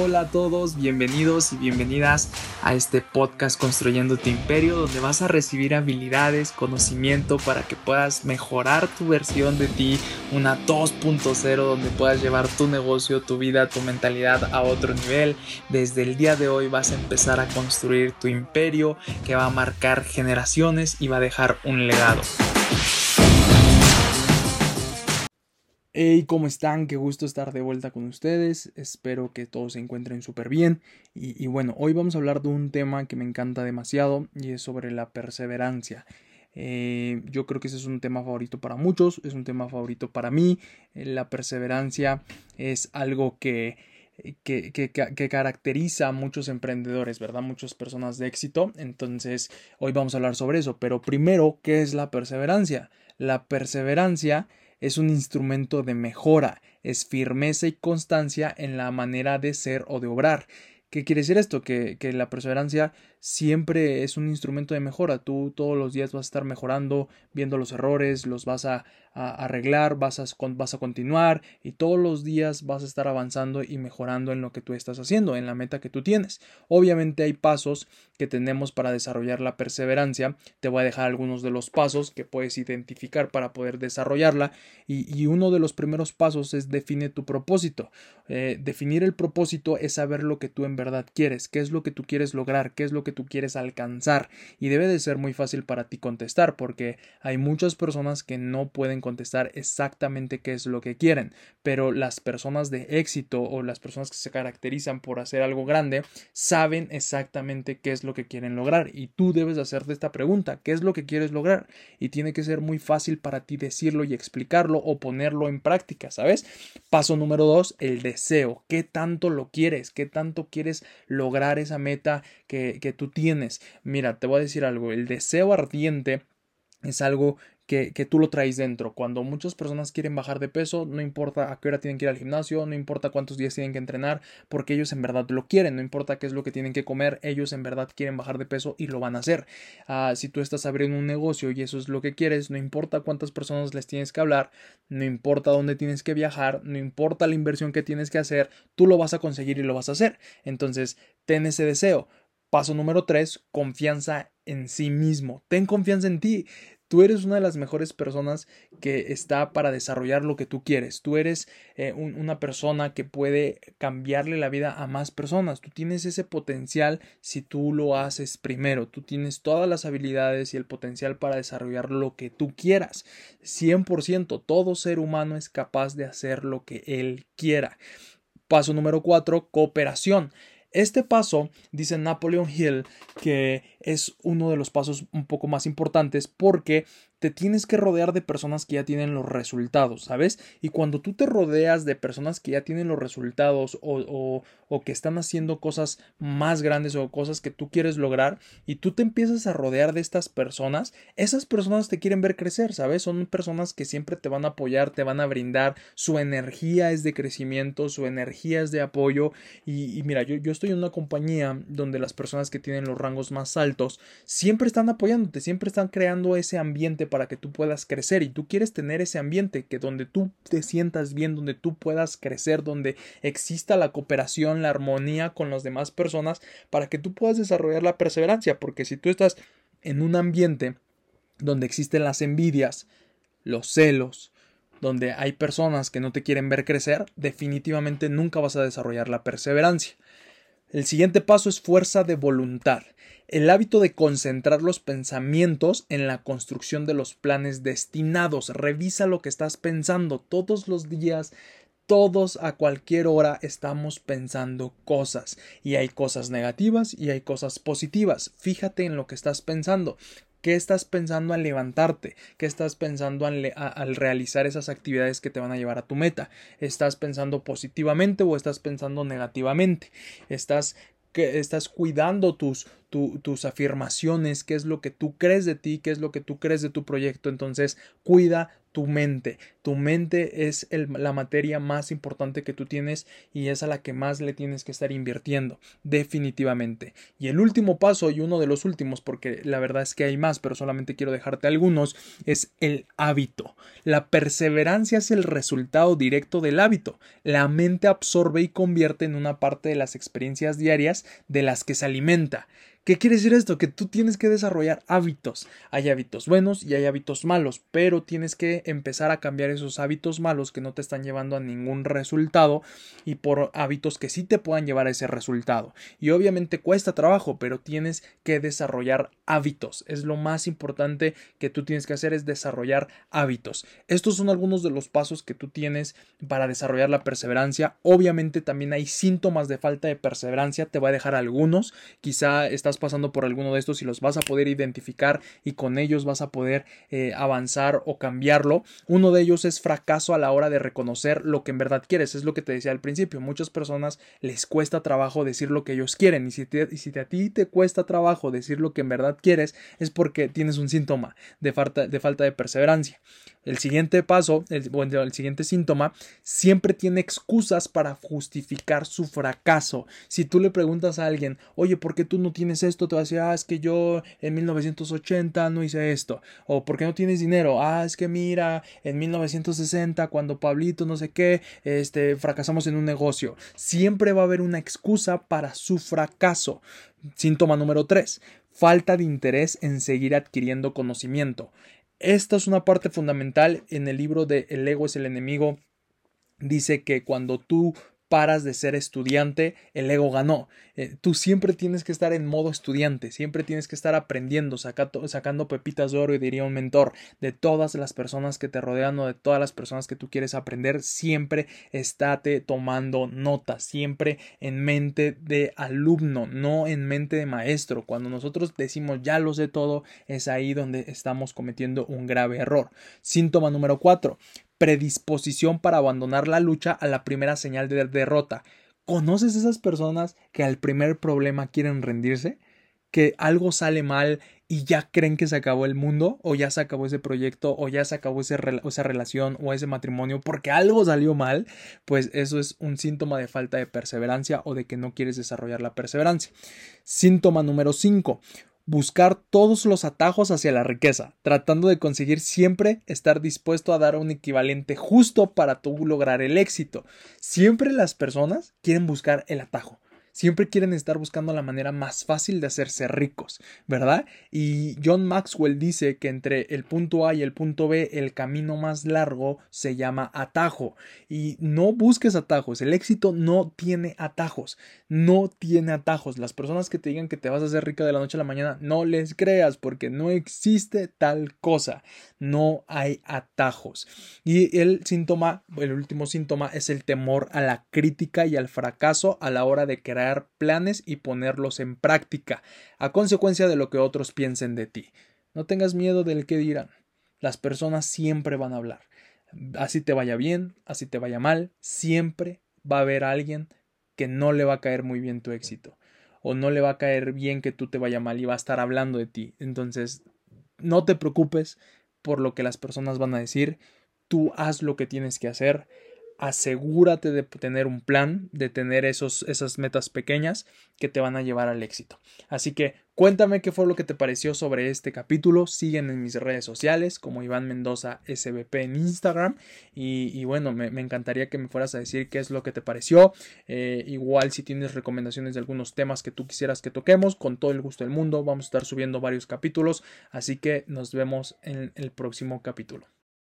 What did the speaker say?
Hola a todos, bienvenidos y bienvenidas a este podcast Construyendo tu Imperio, donde vas a recibir habilidades, conocimiento para que puedas mejorar tu versión de ti, una 2.0, donde puedas llevar tu negocio, tu vida, tu mentalidad a otro nivel. Desde el día de hoy vas a empezar a construir tu imperio que va a marcar generaciones y va a dejar un legado. Hey, ¿cómo están? Qué gusto estar de vuelta con ustedes. Espero que todos se encuentren súper bien. Y, bueno, hoy vamos a hablar de un tema que me encanta demasiado y es sobre la perseverancia. Eh, yo creo que ese es un tema favorito para muchos, es un tema favorito para mí. Eh, la perseverancia es algo que, que, que, que, caracteriza a muchos emprendedores, ¿verdad? Muchas personas de éxito. Entonces, hoy vamos a hablar sobre eso. Pero primero, ¿qué es la perseverancia? La perseverancia es un instrumento de mejora, es firmeza y constancia en la manera de ser o de obrar. ¿Qué quiere decir esto? Que, que, la perseverancia siempre es un instrumento de mejora. Tú todos los días vas a estar mejorando, viendo los errores, los vas a, arreglar, vas a, vas a continuar y todos los días vas a estar avanzando y mejorando en lo que tú estás haciendo, en la meta que tú tienes. Obviamente hay pasos que tenemos para desarrollar la perseverancia. Te voy a dejar algunos de los pasos que puedes identificar para poder desarrollarla y, uno de los primeros pasos es define tu propósito. Eh, definir el propósito es saber lo que tú en verdad quieres, qué es lo que tú quieres lograr, qué es lo que tú quieres alcanzar y debe de ser muy fácil para ti contestar porque hay muchas personas que no pueden contestar exactamente qué es lo que quieren, pero las personas de éxito o las personas que se caracterizan por hacer algo grande saben exactamente qué es lo que quieren lograr y tú debes hacerte esta pregunta, ¿qué es lo que quieres lograr? Y tiene que ser muy fácil para ti decirlo y explicarlo o ponerlo en práctica, ¿sabes? Paso número dos, el deseo, ¿qué tanto lo quieres? ¿Qué tanto quieres lograr esa meta que, que tú tienes. Mira, te voy a decir algo, el deseo ardiente es algo que, que, tú lo traes dentro. Cuando muchas personas quieren bajar de peso, no importa a qué hora tienen que ir al gimnasio, no importa cuántos días tienen que entrenar, porque ellos en verdad lo quieren, no importa qué es lo que tienen que comer, ellos en verdad quieren bajar de peso y lo van a hacer. Ah, si tú estás abriendo un negocio y eso es lo que quieres, no importa cuántas personas les tienes que hablar, no importa dónde tienes que viajar, no importa la inversión que tienes que hacer, tú lo vas a conseguir y lo vas a hacer. Entonces, ten ese deseo. Paso número 3, confianza en sí mismo. Ten confianza en ti. Tú eres una de las mejores personas que está para desarrollar lo que tú quieres. Tú eres eh, una persona que puede cambiarle la vida a más personas. Tú tienes ese potencial si tú lo haces primero. Tú tienes todas las habilidades y el potencial para desarrollar lo que tú quieras. 100%. Todo ser humano es capaz de hacer lo que él quiera. Paso número 4, cooperación. Este paso, dice Napoleon Hill, que es uno de los pasos un poco más importantes porque te tienes que rodear de personas que ya tienen los resultados, ¿sabes? Y cuando tú te rodeas de personas que ya tienen los resultados o, o, que están haciendo cosas más grandes o cosas que tú quieres lograr y tú te empiezas a rodear de estas personas, esas personas te quieren ver crecer, ¿sabes? Son personas que siempre te van a apoyar, te van a brindar, su energía es de crecimiento, su energía es de apoyo y, y mira, yo, yo estoy en una compañía donde las personas que tienen los rangos más altos siempre están apoyándote, siempre están creando ese ambiente para que tú puedas crecer y tú quieres tener ese ambiente que donde tú te sientas bien, donde tú puedas crecer, donde exista la cooperación, la armonía con las demás personas para que tú puedas desarrollar la perseverancia, porque si tú estás en un ambiente donde existen las envidias, los celos, donde hay personas que no te quieren ver crecer, definitivamente nunca vas a desarrollar la perseverancia. El siguiente paso es fuerza de voluntad, el hábito de concentrar los pensamientos en la construcción de los planes destinados. Revisa lo que estás pensando todos los días. Todos a cualquier hora estamos pensando cosas y hay cosas negativas y hay cosas positivas. Fíjate en lo que estás pensando. ¿Qué estás pensando al levantarte? ¿Qué estás pensando al, al, realizar esas actividades que te van a llevar a tu meta? ¿Estás pensando positivamente o estás pensando negativamente? ¿Estás que estás cuidando tus, tus afirmaciones, qué es lo que tú crees de ti, qué es lo que tú crees de tu proyecto. Entonces, cuida tu mente. Tu mente es la materia más importante que tú tienes y es a la que más le tienes que estar invirtiendo, definitivamente. Y el último paso, y uno de los últimos, porque la verdad es que hay más, pero solamente quiero dejarte algunos, es el hábito. La perseverancia es el resultado directo del hábito. La mente absorbe y convierte en una parte de las experiencias diarias de las que se alimenta. ¿Qué quiere decir esto? Que tú tienes que desarrollar hábitos. Hay hábitos buenos y hay hábitos malos, pero tienes que empezar a cambiar esos hábitos malos que no te están llevando a ningún resultado y por hábitos que sí te puedan llevar a ese resultado. Y obviamente cuesta trabajo, pero tienes que desarrollar hábitos. Es lo más importante que tú tienes que hacer es desarrollar hábitos. Estos son algunos de los pasos que tú tienes para desarrollar la perseverancia. Obviamente también hay síntomas de falta de perseverancia. Te voy a dejar algunos. Quizá estás pasando por alguno de estos y los vas a poder identificar y con ellos vas a poder eh, avanzar o cambiarlo. Uno de ellos es fracaso a la hora de reconocer lo que en verdad quieres. Es lo que te decía al principio. Muchas personas les cuesta trabajo decir lo que ellos quieren y si, y si a ti te cuesta trabajo decir lo que en verdad quieres es porque tienes un síntoma de falta de, falta de perseverancia. El siguiente paso, el, el siguiente síntoma, siempre tiene excusas para justificar su fracaso. Si tú le preguntas a alguien, oye, ¿por qué tú no tienes esto? Te va a decir, ah, es que yo en 1980 no hice esto. O ¿por qué no tienes dinero? Ah, es que mira, en 1960, cuando Pablito no sé qué, este, fracasamos en un negocio. Siempre va a haber una excusa para su fracaso. Síntoma número 3 falta de interés en seguir adquiriendo conocimiento. Esta es una parte fundamental en el libro de El ego es el enemigo. Dice que cuando tú paras de ser estudiante, el ego ganó. Eh, tú siempre tienes que estar en modo estudiante, siempre tienes que estar aprendiendo, sacando pepitas de oro y diría un mentor de todas las personas que te rodean o de todas las personas que tú quieres aprender, siempre estate tomando notas, siempre en mente de alumno, no en mente de maestro. Cuando nosotros decimos ya lo sé todo, es ahí donde estamos cometiendo un grave error. Síntoma número 4 predisposición para abandonar la lucha a la primera señal de derrota. ¿Conoces esas personas que al primer problema quieren rendirse? que algo sale mal y ya creen que se acabó el mundo o ya se acabó ese proyecto o ya se acabó esa relación o ese matrimonio porque algo salió mal, pues eso es un síntoma de falta de perseverancia o de que no quieres desarrollar la perseverancia. Síntoma número 5 buscar todos los atajos hacia la riqueza, tratando de conseguir siempre estar dispuesto a dar un equivalente justo para lograr el éxito. Siempre las personas quieren buscar el atajo siempre quieren estar buscando la manera más fácil de hacerse ricos, ¿verdad? Y John Maxwell dice que entre el punto A y el punto B el camino más largo se llama atajo. Y no busques atajos, el éxito no tiene atajos, no tiene atajos. Las personas que te digan que te vas a hacer rica de la noche a la mañana, no les creas porque no existe tal cosa, no hay atajos. Y el síntoma, el último síntoma es el temor a la crítica y al fracaso a la hora de crear planes y ponerlos en práctica, a consecuencia de lo que otros piensen de ti. No tengas miedo del que dirán. Las personas siempre van a hablar. Así te vaya bien, así te vaya mal, siempre va a haber alguien que no le va a caer muy bien tu éxito. O no le va a caer bien que tú te vaya mal y va a estar hablando de ti. Entonces, no te preocupes por lo que las personas van a decir. Tú haz lo que tienes que hacer asegúrate de tener un plan, de tener esos, esas metas pequeñas que te van a llevar al éxito. Así que cuéntame qué fue lo que te pareció sobre este capítulo. Siguen en mis redes sociales como Iván Mendoza SBP en Instagram. Y, bueno, me, encantaría que me fueras a decir qué es lo que te pareció. Eh, igual si tienes recomendaciones de algunos temas que tú quisieras que toquemos, con todo el gusto del mundo. Vamos a estar subiendo varios capítulos. Así que nos vemos en el próximo capítulo.